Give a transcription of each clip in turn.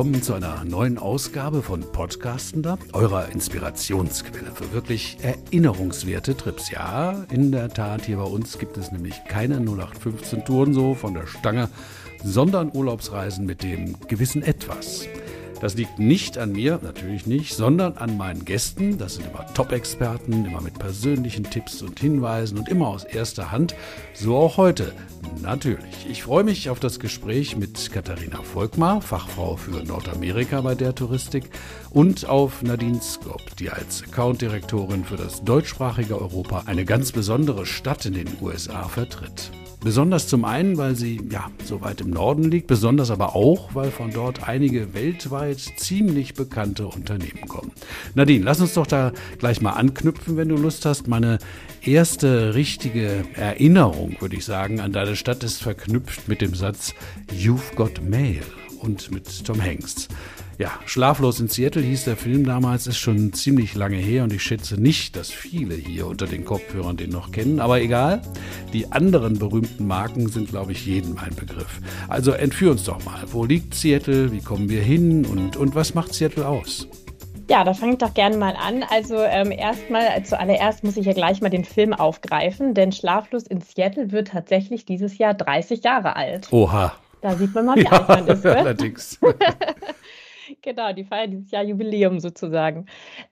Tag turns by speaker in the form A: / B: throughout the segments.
A: willkommen zu einer neuen Ausgabe von Podcastender, eurer Inspirationsquelle für wirklich erinnerungswerte Trips. Ja, in der Tat, hier bei uns gibt es nämlich keine 0815 Touren so von der Stange, sondern Urlaubsreisen mit dem gewissen Etwas. Das liegt nicht an mir, natürlich nicht, sondern an meinen Gästen. Das sind immer Top-Experten, immer mit persönlichen Tipps und Hinweisen und immer aus erster Hand. So auch heute. Natürlich. Ich freue mich auf das Gespräch mit Katharina Volkmar, Fachfrau für Nordamerika bei der Touristik, und auf Nadine Skop, die als Accountdirektorin für das deutschsprachige Europa eine ganz besondere Stadt in den USA vertritt. Besonders zum einen, weil sie ja so weit im Norden liegt, besonders aber auch, weil von dort einige weltweit ziemlich bekannte Unternehmen kommen. Nadine, lass uns doch da gleich mal anknüpfen, wenn du Lust hast. Meine erste richtige Erinnerung, würde ich sagen, an deine Stadt ist verknüpft mit dem Satz You've got Mail und mit Tom Hanks. Ja, Schlaflos in Seattle hieß der Film damals, ist schon ziemlich lange her und ich schätze nicht, dass viele hier unter den Kopfhörern den noch kennen, aber egal. Die anderen berühmten Marken sind, glaube ich, jedem ein Begriff. Also entführ uns doch mal. Wo liegt Seattle? Wie kommen wir hin? Und, und was macht Seattle aus?
B: Ja, da fange ich doch gerne mal an. Also ähm, erstmal, zuallererst muss ich ja gleich mal den Film aufgreifen, denn Schlaflos in Seattle wird tatsächlich dieses Jahr 30 Jahre alt.
A: Oha.
B: Da sieht man mal, wie ja, alt man ist.
A: Allerdings.
B: Genau, die feiern dieses Jahr Jubiläum sozusagen.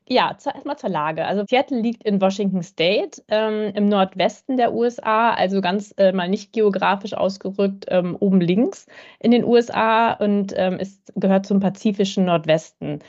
B: Ja, erstmal zur Lage. Also Seattle liegt in Washington State ähm, im Nordwesten der USA, also ganz äh, mal nicht geografisch ausgerückt ähm, oben links in den USA und ähm, ist, gehört zum pazifischen Nordwesten.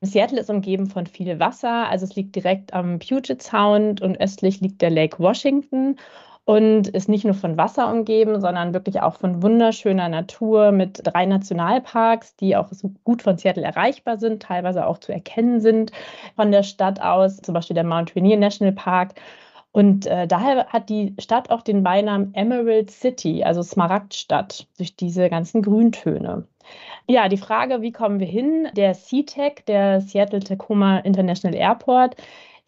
B: Seattle ist umgeben von viel Wasser, also es liegt direkt am Puget Sound und östlich liegt der Lake Washington und ist nicht nur von Wasser umgeben, sondern wirklich auch von wunderschöner Natur mit drei Nationalparks, die auch so gut von Seattle erreichbar sind, teilweise auch zu erkennen sind von der Stadt aus, zum Beispiel der Mount Rainier National Park. Und äh, daher hat die Stadt auch den Beinamen Emerald City, also Smaragdstadt, durch diese ganzen Grüntöne. Ja, die Frage, wie kommen wir hin? Der SeaTac, der Seattle Tacoma International Airport,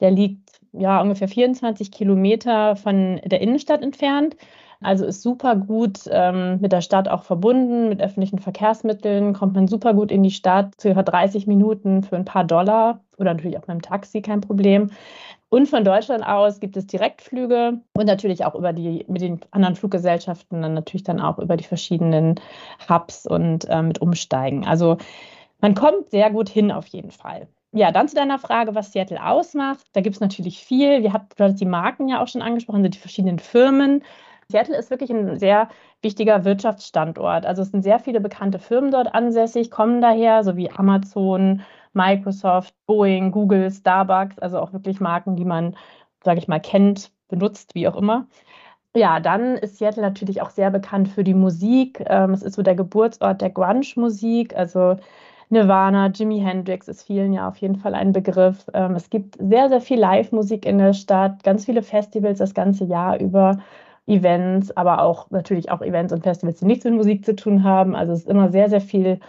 B: der liegt ja, ungefähr 24 Kilometer von der Innenstadt entfernt. Also ist super gut ähm, mit der Stadt auch verbunden, mit öffentlichen Verkehrsmitteln, kommt man super gut in die Stadt, circa 30 Minuten für ein paar Dollar oder natürlich auch mit dem Taxi, kein Problem. Und von Deutschland aus gibt es Direktflüge und natürlich auch über die, mit den anderen Fluggesellschaften, dann natürlich dann auch über die verschiedenen Hubs und äh, mit Umsteigen. Also man kommt sehr gut hin auf jeden Fall. Ja, dann zu deiner Frage, was Seattle ausmacht. Da gibt es natürlich viel. Wir haben die Marken ja auch schon angesprochen, sind die verschiedenen Firmen. Seattle ist wirklich ein sehr wichtiger Wirtschaftsstandort. Also es sind sehr viele bekannte Firmen dort ansässig, kommen daher, so wie Amazon, Microsoft, Boeing, Google, Starbucks, also auch wirklich Marken, die man, sage ich mal, kennt, benutzt, wie auch immer. Ja, dann ist Seattle natürlich auch sehr bekannt für die Musik. Ähm, es ist so der Geburtsort der Grunge-Musik. Also Nirvana, Jimi Hendrix ist vielen ja auf jeden Fall ein Begriff. Ähm, es gibt sehr, sehr viel Live-Musik in der Stadt, ganz viele Festivals das ganze Jahr über, Events, aber auch natürlich auch Events und Festivals, die nichts mit Musik zu tun haben. Also es ist immer sehr, sehr viel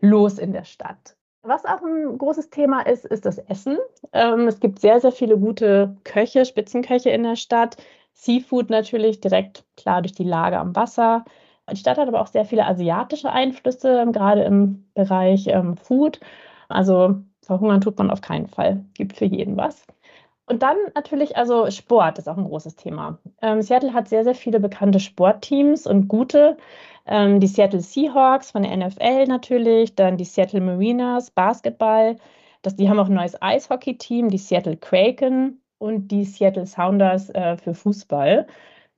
B: los in der Stadt. Was auch ein großes Thema ist, ist das Essen. Ähm, es gibt sehr, sehr viele gute Köche, Spitzenköche in der Stadt. Seafood natürlich direkt klar durch die Lage am Wasser. Die Stadt hat aber auch sehr viele asiatische Einflüsse, gerade im Bereich ähm, Food. Also verhungern tut man auf keinen Fall. Gibt für jeden was. Und dann natürlich, also Sport ist auch ein großes Thema. Ähm, Seattle hat sehr, sehr viele bekannte Sportteams und gute. Ähm, die Seattle Seahawks von der NFL natürlich, dann die Seattle Mariners, Basketball. Das, die haben auch ein neues Eishockey-Team, die Seattle Kraken und die Seattle Sounders äh, für Fußball.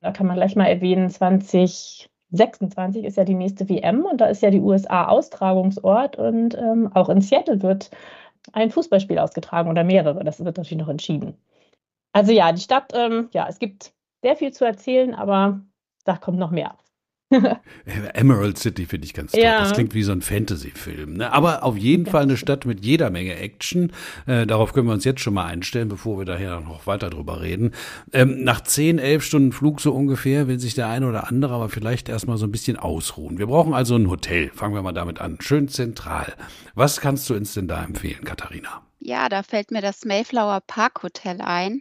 B: Da kann man gleich mal erwähnen, 20, 26 ist ja die nächste WM und da ist ja die USA Austragungsort und ähm, auch in Seattle wird ein Fußballspiel ausgetragen oder mehrere. Das wird natürlich noch entschieden. Also ja, die Stadt, ähm, ja, es gibt sehr viel zu erzählen, aber da kommt noch mehr.
A: Emerald City finde ich ganz toll. Ja. Das klingt wie so ein Fantasy-Film. Ne? Aber auf jeden Fall eine Stadt mit jeder Menge Action. Äh, darauf können wir uns jetzt schon mal einstellen, bevor wir daher noch weiter drüber reden. Ähm, nach zehn, elf Stunden Flug so ungefähr will sich der eine oder andere aber vielleicht erstmal so ein bisschen ausruhen. Wir brauchen also ein Hotel. Fangen wir mal damit an. Schön zentral. Was kannst du uns denn da empfehlen, Katharina?
C: Ja, da fällt mir das Mayflower Park Hotel ein.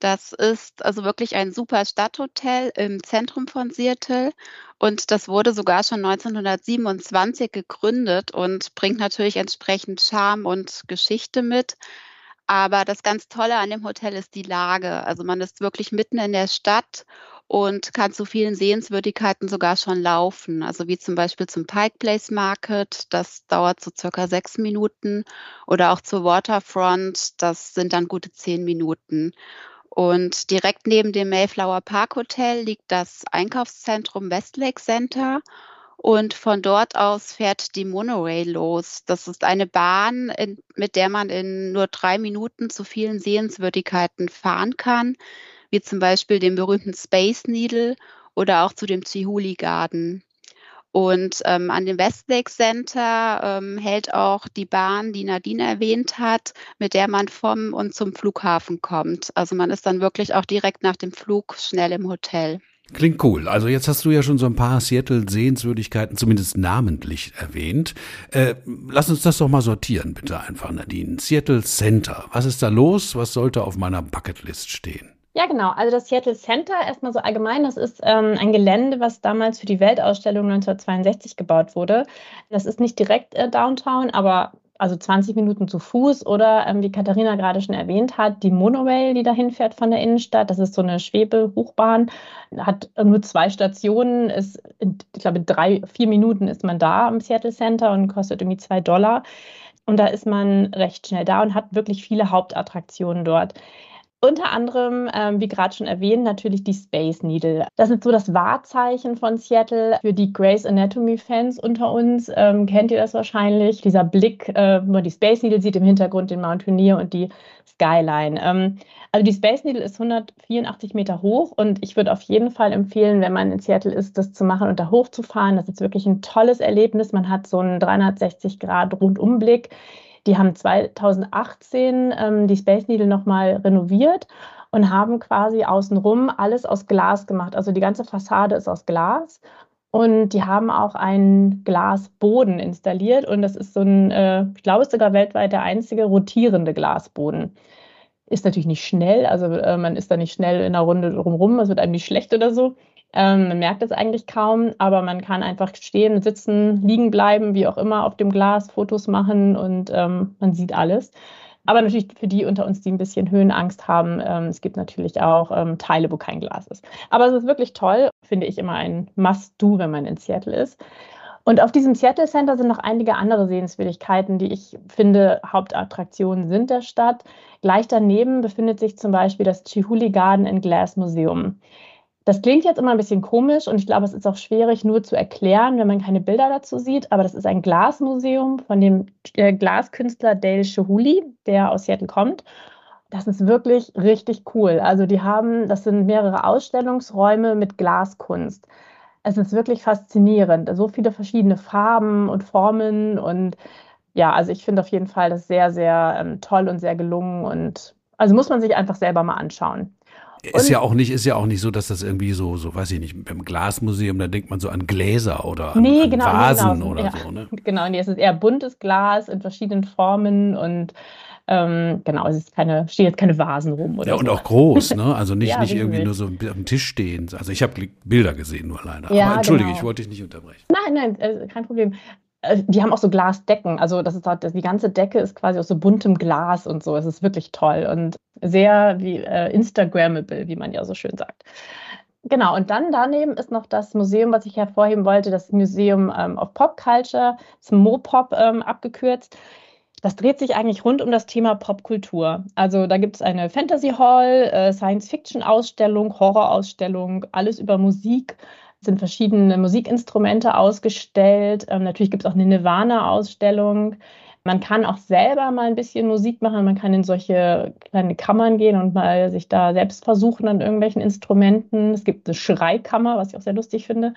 C: Das ist also wirklich ein super Stadthotel im Zentrum von Seattle und das wurde sogar schon 1927 gegründet und bringt natürlich entsprechend Charme und Geschichte mit. Aber das ganz Tolle an dem Hotel ist die Lage. Also man ist wirklich mitten in der Stadt und kann zu vielen Sehenswürdigkeiten sogar schon laufen. Also wie zum Beispiel zum Pike Place Market, das dauert so circa sechs Minuten. Oder auch zur Waterfront, das sind dann gute zehn Minuten. Und direkt neben dem Mayflower Park Hotel liegt das Einkaufszentrum Westlake Center. Und von dort aus fährt die Monorail los. Das ist eine Bahn, in, mit der man in nur drei Minuten zu vielen Sehenswürdigkeiten fahren kann wie zum Beispiel dem berühmten Space Needle oder auch zu dem Chihuli Garden. Und ähm, an dem Westlake Center ähm, hält auch die Bahn, die Nadine erwähnt hat, mit der man vom und zum Flughafen kommt. Also man ist dann wirklich auch direkt nach dem Flug schnell im Hotel.
A: Klingt cool. Also jetzt hast du ja schon so ein paar Seattle-Sehenswürdigkeiten zumindest namentlich erwähnt. Äh, lass uns das doch mal sortieren, bitte einfach, Nadine. Seattle Center. Was ist da los? Was sollte auf meiner Bucketlist stehen?
B: Ja, genau. Also das Seattle Center, erstmal so allgemein, das ist ähm, ein Gelände, was damals für die Weltausstellung 1962 gebaut wurde. Das ist nicht direkt äh, Downtown, aber also 20 Minuten zu Fuß oder ähm, wie Katharina gerade schon erwähnt hat, die Monorail, die dahin fährt von der Innenstadt. Das ist so eine Schwebehochbahn, hat nur zwei Stationen. Ist, ich glaube, drei, vier Minuten ist man da am Seattle Center und kostet irgendwie zwei Dollar. Und da ist man recht schnell da und hat wirklich viele Hauptattraktionen dort. Unter anderem, ähm, wie gerade schon erwähnt, natürlich die Space Needle. Das ist so das Wahrzeichen von Seattle. Für die Grey's Anatomy-Fans unter uns ähm, kennt ihr das wahrscheinlich. Dieser Blick, äh, wo man die Space Needle sieht, im Hintergrund den Mount Rainier und die Skyline. Ähm, also die Space Needle ist 184 Meter hoch und ich würde auf jeden Fall empfehlen, wenn man in Seattle ist, das zu machen und da hochzufahren. Das ist wirklich ein tolles Erlebnis. Man hat so einen 360 Grad Rundumblick die haben 2018 ähm, die Space Needle nochmal renoviert und haben quasi außenrum alles aus Glas gemacht. Also die ganze Fassade ist aus Glas. Und die haben auch einen Glasboden installiert. Und das ist so ein, äh, ich glaube, ist sogar weltweit der einzige rotierende Glasboden. Ist natürlich nicht schnell, also äh, man ist da nicht schnell in der Runde drumherum, es wird einem nicht schlecht oder so. Ähm, man merkt es eigentlich kaum, aber man kann einfach stehen, sitzen, liegen bleiben, wie auch immer, auf dem Glas, Fotos machen und ähm, man sieht alles. Aber natürlich für die unter uns, die ein bisschen Höhenangst haben, ähm, es gibt natürlich auch ähm, Teile, wo kein Glas ist. Aber es ist wirklich toll, finde ich immer ein Must-Do, wenn man in Seattle ist. Und auf diesem Seattle Center sind noch einige andere Sehenswürdigkeiten, die ich finde Hauptattraktionen sind der Stadt. Gleich daneben befindet sich zum Beispiel das Chihuly Garden and Glass Museum. Das klingt jetzt immer ein bisschen komisch und ich glaube, es ist auch schwierig nur zu erklären, wenn man keine Bilder dazu sieht. Aber das ist ein Glasmuseum von dem äh, Glaskünstler Dale Chihuly, der aus Seattle kommt. Das ist wirklich richtig cool. Also die haben, das sind mehrere Ausstellungsräume mit Glaskunst. Es ist wirklich faszinierend. So viele verschiedene Farben und Formen und ja, also ich finde auf jeden Fall das sehr, sehr ähm, toll und sehr gelungen und also muss man sich einfach selber mal anschauen.
A: Ist ja auch nicht, ist ja auch nicht so, dass das irgendwie so, so weiß ich nicht, beim Glasmuseum, da denkt man so an Gläser oder an,
B: nee,
A: an
B: genau,
A: Vasen
B: genau,
A: oder
B: ja,
A: so, ne?
B: Genau, nee, es ist eher buntes Glas in verschiedenen Formen und ähm, genau, es ist keine, stehen jetzt keine Vasen rum oder
A: Ja, und
B: so.
A: auch groß, ne? Also nicht,
B: Ja,
A: nicht irgendwie nur so am Tisch stehen. Also ich habe Bilder gesehen, nur leider.
B: Ja,
A: Aber entschuldige,
B: genau.
A: ich wollte dich nicht unterbrechen.
B: Nein, nein, äh, kein Problem. Äh, Die haben auch so Glasdecken. Also das ist halt, die ganze Decke ist quasi aus so buntem Glas und so. Es ist wirklich toll und sehr wie äh, Instagrammable, wie man ja so schön sagt. Genau, und dann daneben ist noch das Museum, was ich hervorheben wollte, das Museum ähm, of Pop Culture, das MoPop ähm, abgekürzt. Das dreht sich eigentlich rund um das Thema Popkultur. Also da gibt es eine Fantasy Hall, äh, Science-Fiction-Ausstellung, Horror-Ausstellung, alles über Musik. Sind verschiedene Musikinstrumente ausgestellt. Ähm, natürlich gibt es auch eine Nirvana-Ausstellung. Man kann auch selber mal ein bisschen Musik machen. Man kann in solche kleine Kammern gehen und mal sich da selbst versuchen an irgendwelchen Instrumenten. Es gibt eine Schreikammer, was ich auch sehr lustig finde.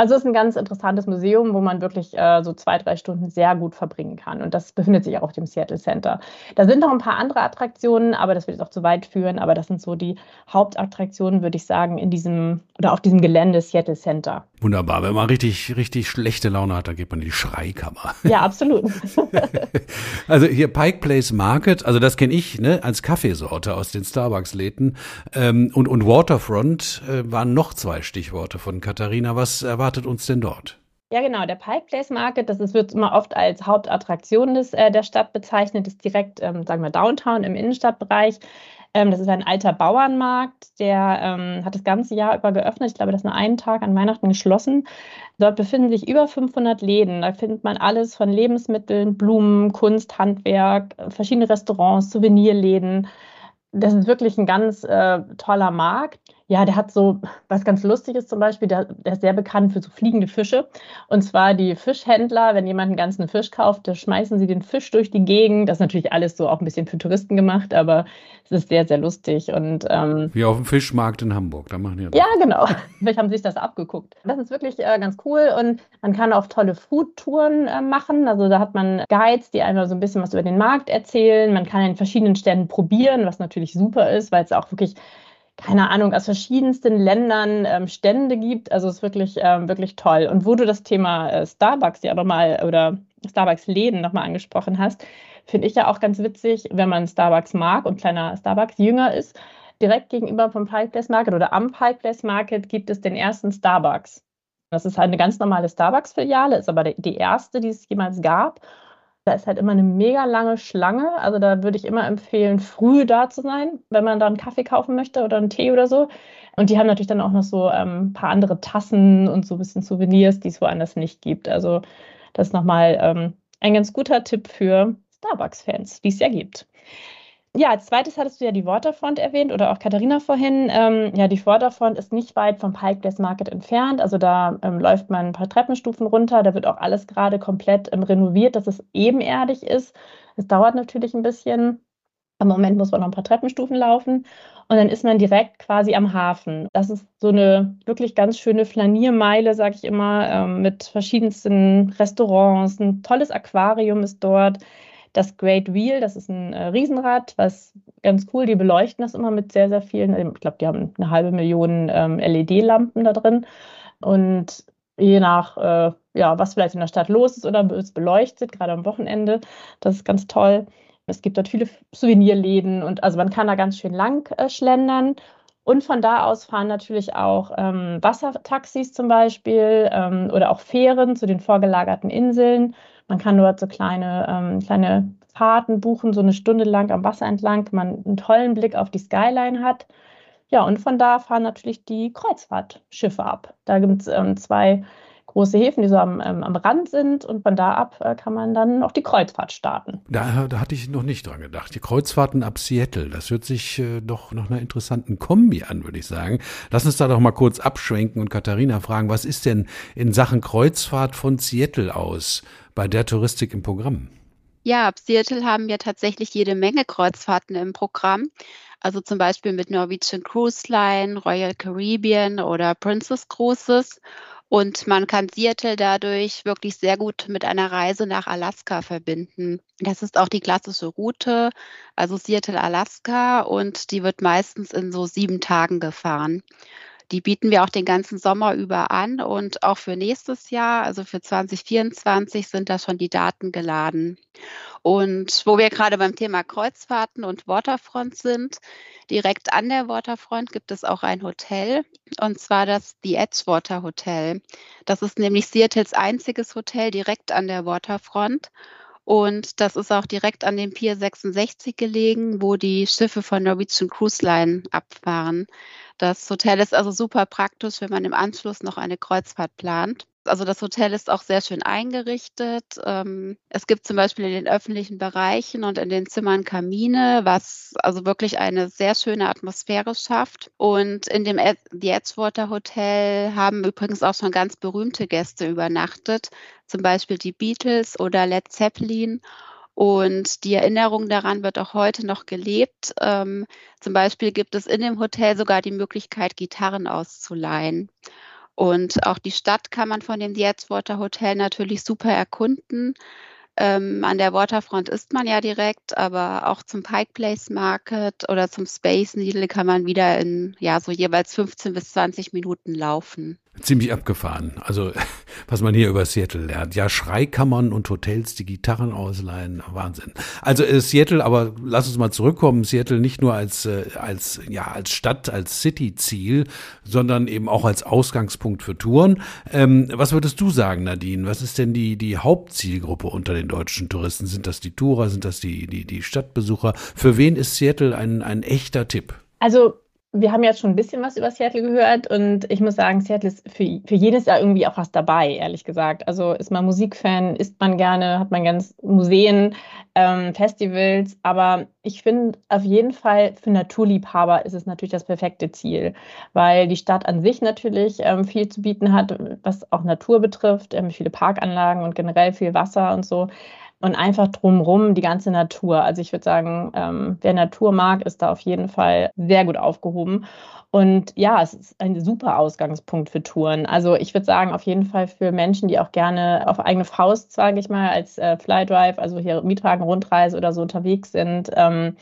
B: Also es ist ein ganz interessantes Museum, wo man wirklich äh, so zwei, drei Stunden sehr gut verbringen kann. Und das befindet sich auch auf dem Seattle Center. Da sind noch ein paar andere Attraktionen, aber das wird jetzt auch zu weit führen. Aber das sind so die Hauptattraktionen, würde ich sagen, in diesem oder auf diesem Gelände Seattle Center.
A: Wunderbar. Wenn man richtig, richtig schlechte Laune hat, dann geht man in die Schreikammer.
B: Ja, absolut.
A: also hier Pike Place Market, also das kenne ich ne, als Kaffeesorte aus den Starbucks-Läden. Ähm, und, und Waterfront äh, waren noch zwei Stichworte von Katharina. Was erwartet uns denn dort?
B: Ja, genau. Der Pike Place Market, das ist, wird immer oft als Hauptattraktion des, äh, der Stadt bezeichnet, ist direkt, ähm, sagen wir, Downtown im Innenstadtbereich. Ähm, das ist ein alter Bauernmarkt, der ähm, hat das ganze Jahr über geöffnet. Ich glaube, das ist nur einen Tag an Weihnachten geschlossen. Dort befinden sich über 500 Läden. Da findet man alles von Lebensmitteln, Blumen, Kunst, Handwerk, verschiedene Restaurants, Souvenirläden. Das ist wirklich ein ganz äh, toller Markt. Ja, der hat so, was ganz lustig ist zum Beispiel, der, der, ist sehr bekannt für so fliegende Fische. Und zwar die Fischhändler, wenn jemand einen ganzen Fisch kauft, da schmeißen sie den Fisch durch die Gegend. Das ist natürlich alles so auch ein bisschen für Touristen gemacht, aber es ist sehr, sehr lustig. Und, ähm,
A: Wie auf dem Fischmarkt in Hamburg, da machen die
B: Ja, genau. Vielleicht haben sie sich das abgeguckt. Das ist wirklich äh, ganz cool und man kann auch tolle Foodtouren äh, machen. Also da hat man Guides, die einmal so ein bisschen was über den Markt erzählen. Man kann in verschiedenen Ständen probieren, was natürlich super ist, weil es auch wirklich keine Ahnung, aus verschiedensten Ländern ähm, Stände gibt. Also es ist wirklich, ähm, wirklich toll. Und wo du das Thema äh, Starbucks ja nochmal oder Starbucks-Läden nochmal angesprochen hast, finde ich ja auch ganz witzig, wenn man Starbucks mag und kleiner Starbucks-Jünger ist. Direkt gegenüber vom Pike Place Market oder am Pike Place Market gibt es den ersten Starbucks. Das ist halt eine ganz normale Starbucks-Filiale, ist aber die erste, die es jemals gab. Da ist halt immer eine mega lange Schlange. Also da würde ich immer empfehlen, früh da zu sein, wenn man da einen Kaffee kaufen möchte oder einen Tee oder so. Und die haben natürlich dann auch noch so ähm, ein paar andere Tassen und so ein bisschen Souvenirs, die es woanders nicht gibt. Also das ist nochmal ähm, ein ganz guter Tipp für Starbucks-Fans, die es ja gibt. Ja, als zweites hattest du ja die Waterfront erwähnt oder auch Katharina vorhin. Ähm, ja, die Waterfront ist nicht weit vom Pike Place Market entfernt. Also da ähm, läuft man ein paar Treppenstufen runter. Da wird auch alles gerade komplett ähm, renoviert, dass es ebenerdig ist. Es dauert natürlich ein bisschen. Im Moment muss man noch ein paar Treppenstufen laufen. Und dann ist man direkt quasi am Hafen. Das ist so eine wirklich ganz schöne Flaniermeile, sage ich immer, ähm, mit verschiedensten Restaurants. Ein tolles Aquarium ist dort das Great Wheel, das ist ein äh, Riesenrad, was ganz cool, die beleuchten das immer mit sehr, sehr vielen, ähm, ich glaube, die haben eine halbe Million ähm, LED-Lampen da drin. Und je nach, äh, ja, was vielleicht in der Stadt los ist oder es beleuchtet, gerade am Wochenende, das ist ganz toll. Es gibt dort viele Souvenirläden und also man kann da ganz schön lang äh, schlendern. Und von da aus fahren natürlich auch ähm, Wassertaxis zum Beispiel ähm, oder auch Fähren zu den vorgelagerten Inseln. Man kann dort so kleine, ähm, kleine Fahrten buchen, so eine Stunde lang am Wasser entlang, man einen tollen Blick auf die Skyline hat. Ja, und von da fahren natürlich die Kreuzfahrtschiffe ab. Da gibt es ähm, zwei große Häfen, die so am, ähm, am Rand sind und von da ab äh, kann man dann auch die Kreuzfahrt starten.
A: Da, da, hatte ich noch nicht dran gedacht. Die Kreuzfahrten ab Seattle, das hört sich äh, doch nach einer interessanten Kombi an, würde ich sagen. Lass uns da doch mal kurz abschwenken und Katharina fragen, was ist denn in Sachen Kreuzfahrt von Seattle aus bei der Touristik im Programm?
C: Ja, ab Seattle haben wir tatsächlich jede Menge Kreuzfahrten im Programm. Also zum Beispiel mit Norwegian Cruise Line, Royal Caribbean oder Princess Cruises. Und man kann Seattle dadurch wirklich sehr gut mit einer Reise nach Alaska verbinden. Das ist auch die klassische Route, also Seattle, Alaska, und die wird meistens in so sieben Tagen gefahren. Die bieten wir auch den ganzen Sommer über an und auch für nächstes Jahr, also für 2024, sind da schon die Daten geladen. Und wo wir gerade beim Thema Kreuzfahrten und Waterfront sind, direkt an der Waterfront gibt es auch ein Hotel, und zwar das The Edgewater Hotel. Das ist nämlich Seattles einziges Hotel direkt an der Waterfront. Und das ist auch direkt an dem Pier 66 gelegen, wo die Schiffe von Norwegian Cruise Line abfahren. Das Hotel ist also super praktisch, wenn man im Anschluss noch eine Kreuzfahrt plant. Also das Hotel ist auch sehr schön eingerichtet. Ähm, es gibt zum Beispiel in den öffentlichen Bereichen und in den Zimmern Kamine, was also wirklich eine sehr schöne Atmosphäre schafft. Und in dem The Edgewater Hotel haben übrigens auch schon ganz berühmte Gäste übernachtet, zum Beispiel die Beatles oder Led Zeppelin. Und die Erinnerung daran wird auch heute noch gelebt. Ähm, zum Beispiel gibt es in dem Hotel sogar die Möglichkeit, Gitarren auszuleihen. Und auch die Stadt kann man von dem The Edgewater Hotel natürlich super erkunden. Ähm, an der Waterfront ist man ja direkt, aber auch zum Pike Place Market oder zum Space Needle kann man wieder in ja so jeweils 15 bis 20 Minuten laufen.
A: Ziemlich abgefahren. Also, was man hier über Seattle lernt. Ja, Schreikammern und Hotels, die Gitarren ausleihen. Wahnsinn. Also, äh, Seattle, aber lass uns mal zurückkommen. Seattle nicht nur als, äh, als, ja, als Stadt, als City-Ziel, sondern eben auch als Ausgangspunkt für Touren. Ähm, was würdest du sagen, Nadine? Was ist denn die, die Hauptzielgruppe unter den deutschen Touristen? Sind das die Tourer? Sind das die, die, die Stadtbesucher? Für wen ist Seattle ein, ein echter Tipp?
B: Also, wir haben jetzt schon ein bisschen was über Seattle gehört und ich muss sagen, Seattle ist für, für jedes Jahr irgendwie auch was dabei, ehrlich gesagt. Also ist man Musikfan, isst man gerne, hat man ganz Museen, ähm, Festivals, aber ich finde auf jeden Fall für Naturliebhaber ist es natürlich das perfekte Ziel, weil die Stadt an sich natürlich ähm, viel zu bieten hat, was auch Natur betrifft, ähm, viele Parkanlagen und generell viel Wasser und so und einfach drumrum die ganze Natur. Also ich würde sagen, ähm, wer Natur mag, ist da auf jeden Fall sehr gut aufgehoben. Und ja, es ist ein super Ausgangspunkt für Touren. Also ich würde sagen, auf jeden Fall für Menschen, die auch gerne auf eigene Faust, sage ich mal, als äh, Flydrive, also hier Mietwagen, Rundreise oder so unterwegs sind. Ähm,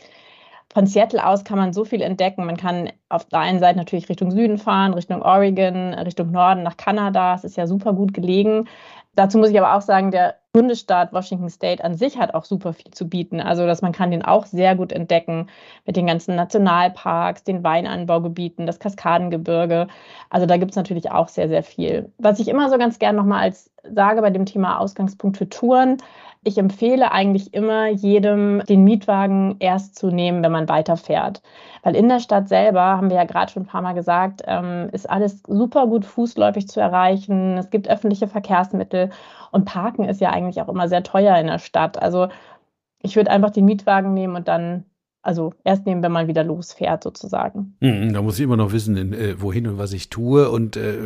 B: von Seattle aus kann man so viel entdecken. Man kann auf der einen Seite natürlich Richtung Süden fahren, Richtung Oregon, Richtung Norden nach Kanada. Es ist ja super gut gelegen. Dazu muss ich aber auch sagen, der Bundesstaat Washington State an sich hat auch super viel zu bieten. Also, dass man kann den auch sehr gut entdecken mit den ganzen Nationalparks, den Weinanbaugebieten, das Kaskadengebirge. Also da gibt es natürlich auch sehr, sehr viel. Was ich immer so ganz gern nochmal als sage bei dem Thema Ausgangspunkt für Touren, ich empfehle eigentlich immer jedem, den Mietwagen erst zu nehmen, wenn man weiterfährt. Weil in der Stadt selber, haben wir ja gerade schon ein paar Mal gesagt, ähm, ist alles super gut fußläufig zu erreichen. Es gibt öffentliche Verkehrsmittel und Parken ist ja eigentlich auch immer sehr teuer in der Stadt. Also ich würde einfach den Mietwagen nehmen und dann also erst nehmen, wenn man wieder losfährt, sozusagen.
A: Mhm, da muss ich immer noch wissen, in, äh, wohin und was ich tue. Und äh,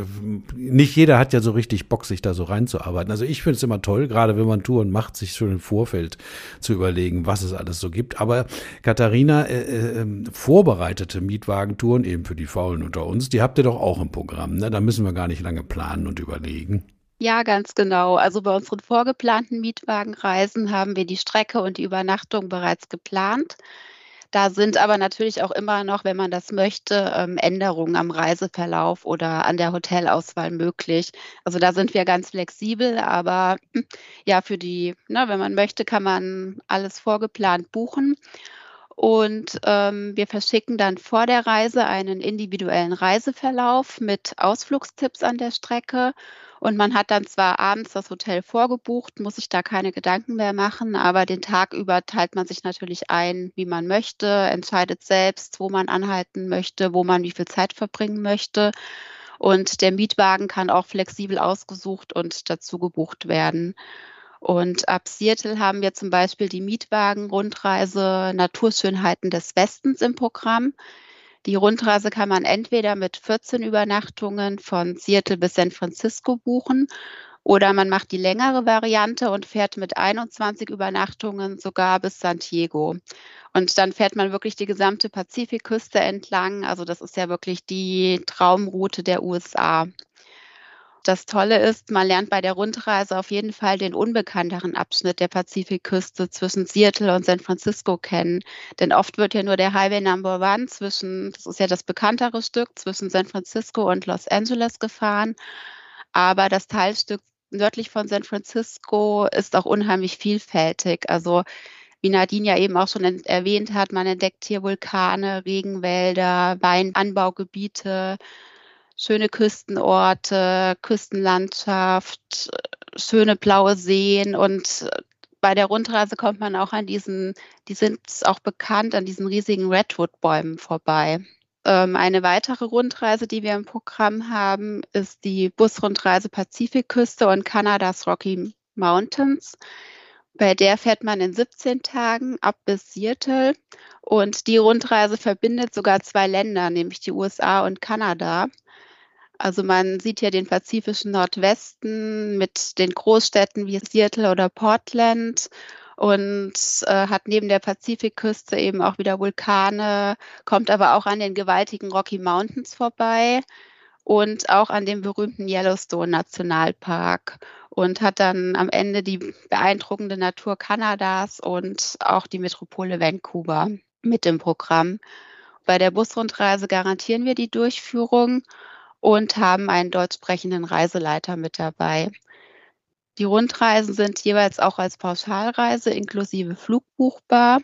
A: nicht jeder hat ja so richtig Bock, sich da so reinzuarbeiten. Also ich finde es immer toll, gerade wenn man Touren macht, sich schon im Vorfeld zu überlegen, was es alles so gibt. Aber Katharina, äh, äh, ähm, vorbereitete Mietwagentouren eben für die Faulen unter uns, die habt ihr doch auch im Programm. Ne? Da müssen wir gar nicht lange planen und überlegen.
C: Ja, ganz genau. Also bei unseren vorgeplanten Mietwagenreisen haben wir die Strecke und die Übernachtung bereits geplant. Da sind aber natürlich auch immer noch, wenn man das möchte, ähm, Änderungen am Reiseverlauf oder an der Hotelauswahl möglich. Also da sind wir ganz flexibel, aber ja, für die, ne, wenn man möchte, kann man alles vorgeplant buchen. Und ähm, wir verschicken dann vor der Reise einen individuellen Reiseverlauf mit Ausflugstipps an der Strecke und man hat dann zwar abends das Hotel vorgebucht, muss sich da keine Gedanken mehr machen, aber den Tag über teilt man sich natürlich ein, wie man möchte, entscheidet selbst, wo man anhalten möchte, wo man wie viel Zeit verbringen möchte. Und der Mietwagen kann auch flexibel ausgesucht und dazu gebucht werden. Und ab Seattle haben wir zum Beispiel die Mietwagen-Rundreise Naturschönheiten des Westens im Programm. Die Rundreise kann man entweder mit 14 Übernachtungen von Seattle bis San Francisco buchen oder man macht die längere Variante und fährt mit 21 Übernachtungen sogar bis San Diego. Und dann fährt man wirklich die gesamte Pazifikküste entlang. Also das ist ja wirklich die Traumroute der USA. Das Tolle ist, man lernt bei der Rundreise auf jeden Fall den unbekannteren Abschnitt der Pazifikküste zwischen Seattle und San Francisco kennen. Denn oft wird ja nur der Highway Number One zwischen, das ist ja das bekanntere Stück, zwischen San Francisco und Los Angeles gefahren. Aber das Teilstück nördlich von San Francisco ist auch unheimlich vielfältig. Also wie Nadine ja eben auch schon erwähnt hat, man entdeckt hier Vulkane, Regenwälder, Weinanbaugebiete, schöne Küstenorte, Küstenlandschaft, schöne blaue Seen und bei der Rundreise kommt man auch an diesen, die sind auch bekannt, an diesen riesigen Redwood-Bäumen vorbei. Ähm, eine weitere Rundreise, die wir im Programm haben, ist die Busrundreise Pazifikküste und Kanadas Rocky Mountains. Bei der fährt man in 17 Tagen ab bis Seattle und die Rundreise verbindet sogar zwei Länder, nämlich die USA und Kanada. Also man sieht hier den pazifischen Nordwesten mit den Großstädten wie Seattle oder Portland und äh, hat neben der Pazifikküste eben auch wieder Vulkane, kommt aber auch an den gewaltigen Rocky Mountains vorbei. und auch an dem berühmten Yellowstone Nationalpark und hat dann am Ende die beeindruckende Natur Kanadas und auch die Metropole Vancouver mit im Programm. Bei der Busrundreise garantieren wir die Durchführung und haben einen deutsch sprechenden Reiseleiter mit dabei. Die Rundreisen sind jeweils auch als Pauschalreise inklusive Flug buchbar.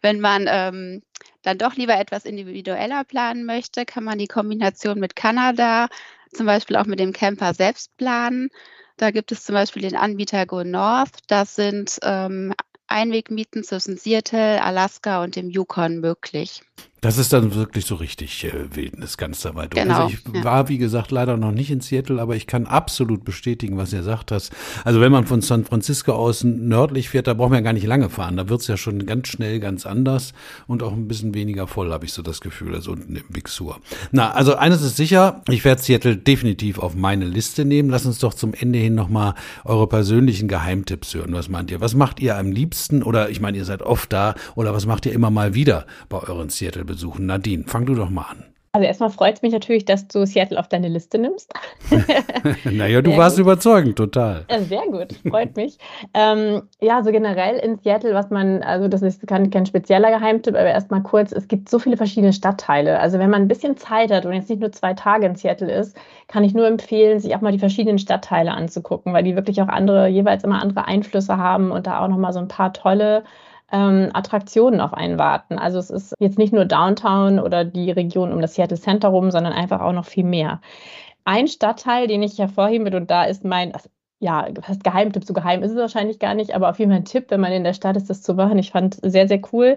C: Wenn man ähm, dann doch lieber etwas individueller planen möchte, kann man die Kombination mit Kanada zum Beispiel auch mit dem Camper selbst planen. Da gibt es zum Beispiel den Anbieter Go North. Das sind ähm, Einwegmieten zwischen Seattle, Alaska und dem Yukon möglich.
A: Das ist dann wirklich so richtig äh, Wildnis ganz da weit.
C: Genau,
A: also ich
C: ja.
A: war, wie gesagt, leider noch nicht in Seattle, aber ich kann absolut bestätigen, was ihr sagt hast. Also wenn man von San Francisco aus nördlich fährt, da braucht man ja gar nicht lange fahren. Da wird's ja schon ganz schnell ganz anders und auch ein bisschen weniger voll, habe ich so das Gefühl, als unten im Big Sur. Na, also eines ist sicher, ich werde Seattle definitiv auf meine Liste nehmen. Lass uns doch zum Ende hin nochmal eure persönlichen Geheimtipps hören. Was meint ihr? Was macht ihr am liebsten? Oder ich meine, ihr seid oft da. Oder was macht ihr immer mal wieder bei euren Seattle-Besuchen? Nadine, fang du doch mal an.
B: Also erstmal freut es mich natürlich, dass du Seattle auf deine Liste nimmst.
A: naja, du
B: Sehr
A: warst
B: gut.
A: überzeugend, total.
B: Sehr gut, freut mich. ähm, ja, so generell in Seattle, was man, also das ist kein, kein spezieller Geheimtipp, aber erstmal kurz, es gibt so viele verschiedene Stadtteile. Also wenn man ein bisschen Zeit hat und jetzt nicht nur zwei Tage in Seattle ist, kann ich nur empfehlen, sich auch mal die verschiedenen Stadtteile anzugucken, weil die wirklich auch andere, jeweils immer andere Einflüsse haben und da auch nochmal so ein paar tolle ähm, Attraktionen auf einen warten. Also es ist jetzt nicht nur Downtown oder die Region um das Seattle Center rum, sondern einfach auch noch viel mehr. Ein Stadtteil, den ich hervorheben will, und da ist mein, also, ja, fast Geheimtipp, so geheim ist es wahrscheinlich gar nicht, aber auf jeden Fall ein Tipp, wenn man in der Stadt ist, das zu machen. Ich fand sehr, sehr cool,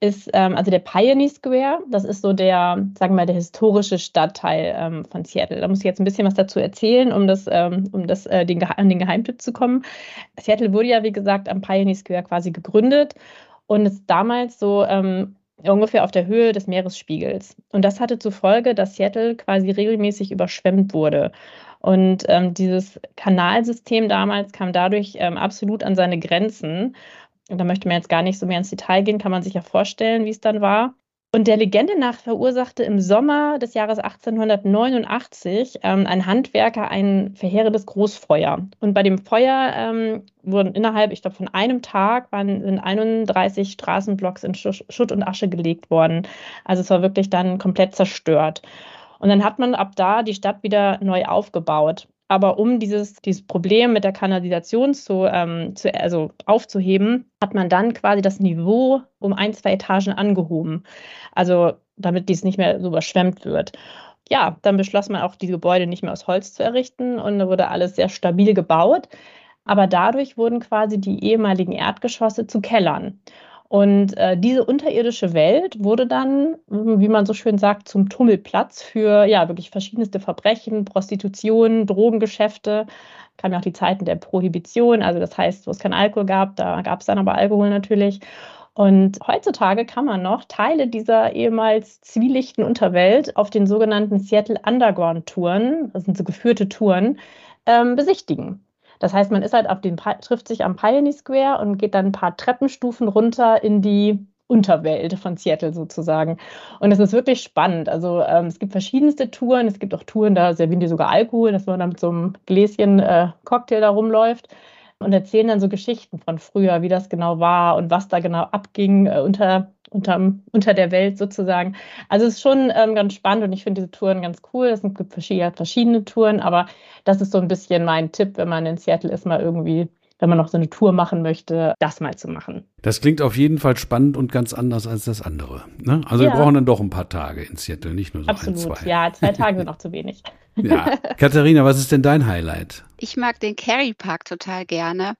B: ist ähm, also der Pioneer Square. Das ist so der, sagen wir mal, der historische Stadtteil ähm, von Seattle. Da muss ich jetzt ein bisschen was dazu erzählen, um das, ähm, um das, äh, den, an den Geheimtipp zu kommen. Seattle wurde ja, wie gesagt, am Pioneer Square quasi gegründet und ist damals so ähm, ungefähr auf der Höhe des Meeresspiegels. Und das hatte zur Folge, dass Seattle quasi regelmäßig überschwemmt wurde. Und ähm, dieses Kanalsystem damals kam dadurch ähm, absolut an seine Grenzen. Und da möchte man jetzt gar nicht so mehr ins Detail gehen, kann man sich ja vorstellen, wie es dann war. Und der Legende nach verursachte im Sommer des Jahres 1889 ähm, ein Handwerker ein verheerendes Großfeuer. Und bei dem Feuer ähm, wurden innerhalb, ich glaube, von einem Tag waren, sind 31 Straßenblocks in Schutt und Asche gelegt worden. Also es war wirklich dann komplett zerstört. Und dann hat man ab da die Stadt wieder neu aufgebaut. Aber um dieses, dieses Problem mit der Kanalisation zu, ähm, zu, also aufzuheben, hat man dann quasi das Niveau um ein, zwei Etagen angehoben. Also damit dies nicht mehr so überschwemmt wird. Ja, dann beschloss man auch, die Gebäude nicht mehr aus Holz zu errichten und da wurde alles sehr stabil gebaut. Aber dadurch wurden quasi die ehemaligen Erdgeschosse zu Kellern. Und äh, diese unterirdische Welt wurde dann, wie man so schön sagt, zum Tummelplatz für ja wirklich verschiedenste Verbrechen, Prostitution, Drogengeschäfte. Kamen ja auch die Zeiten der Prohibition, also das heißt, wo es kein Alkohol gab, da gab es dann aber Alkohol natürlich. Und heutzutage kann man noch Teile dieser ehemals zwielichten Unterwelt auf den sogenannten Seattle Underground Touren, das sind so geführte Touren, ähm, besichtigen. Das heißt, man ist halt auf den, trifft sich am Pioneer Square und geht dann ein paar Treppenstufen runter in die Unterwelt von Seattle sozusagen. Und es ist wirklich spannend. Also ähm, es gibt verschiedenste Touren. Es gibt auch Touren, da servieren die sogar Alkohol, dass man dann mit so einem Gläschen äh, Cocktail da rumläuft und erzählen dann so Geschichten von früher, wie das genau war und was da genau abging äh, unter, unter, unter der Welt sozusagen. Also es ist schon ähm, ganz spannend und ich finde diese Touren ganz cool. Es gibt verschiedene, verschiedene Touren, aber das ist so ein bisschen mein Tipp, wenn man in Seattle ist, mal irgendwie wenn man noch so eine Tour machen möchte, das mal zu machen.
A: Das klingt auf jeden Fall spannend und ganz anders als das andere. Ne? Also ja. wir brauchen dann doch ein paar Tage in Seattle, nicht nur so
B: Absolut.
A: ein, zwei.
B: Ja, zwei Tage sind auch zu wenig.
A: Ja. Katharina, was ist denn dein Highlight?
C: Ich mag den Kerry Park total gerne.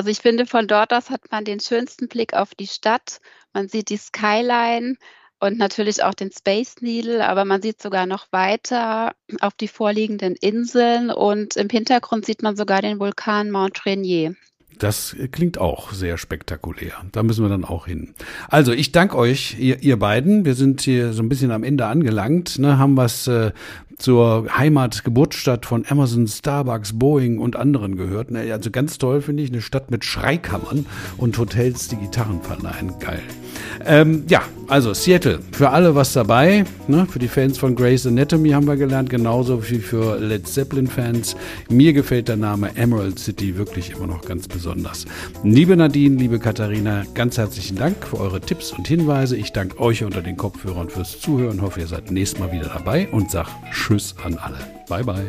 C: Also ich finde, von dort aus hat man den schönsten Blick auf die Stadt. Man sieht die Skyline und natürlich auch den Space Needle, aber man sieht sogar noch weiter auf die vorliegenden Inseln und im Hintergrund sieht man sogar den Vulkan Mount Rainier.
A: Das klingt auch sehr spektakulär. Da müssen wir dann auch hin. Also ich danke euch, ihr, ihr beiden. Wir sind hier so ein bisschen am Ende angelangt, ne, haben was äh, zur Heimat, Geburtsstadt von Amazon, Starbucks, Boeing und anderen gehört. Also ganz toll finde ich, eine Stadt mit Schreikammern und Hotels, die Gitarren verleihen. Geil. Ähm, ja, also Seattle, für alle was dabei. Ne? Für die Fans von Grey's Anatomy haben wir gelernt, genauso wie für Led Zeppelin-Fans. Mir gefällt der Name Emerald City wirklich immer noch ganz besonders. Liebe Nadine, liebe Katharina, ganz herzlichen Dank für eure Tipps und Hinweise. Ich danke euch unter den Kopfhörern fürs Zuhören. Hoffe, ihr seid nächstes Mal wieder dabei und sag Tschüss an alle. Bye, bye.